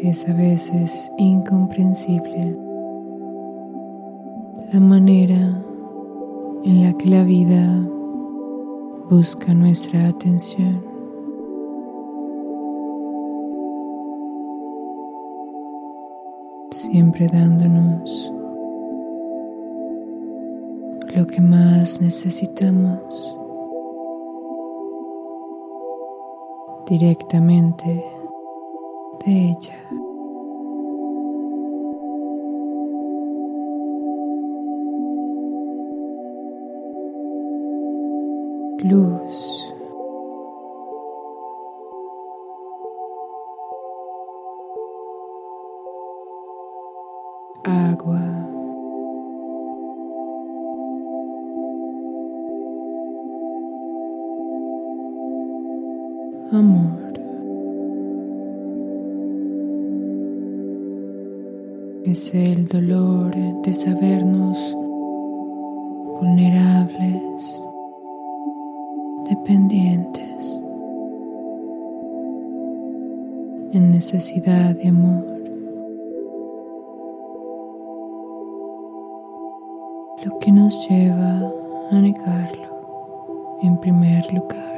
Es a veces incomprensible la manera en la que la vida busca nuestra atención. Siempre dándonos lo que más necesitamos directamente de ella. Luz. Agua. Amor. Es el dolor de sabernos vulnerables, dependientes, en necesidad de amor. Lo que nos lleva a negarlo en primer lugar.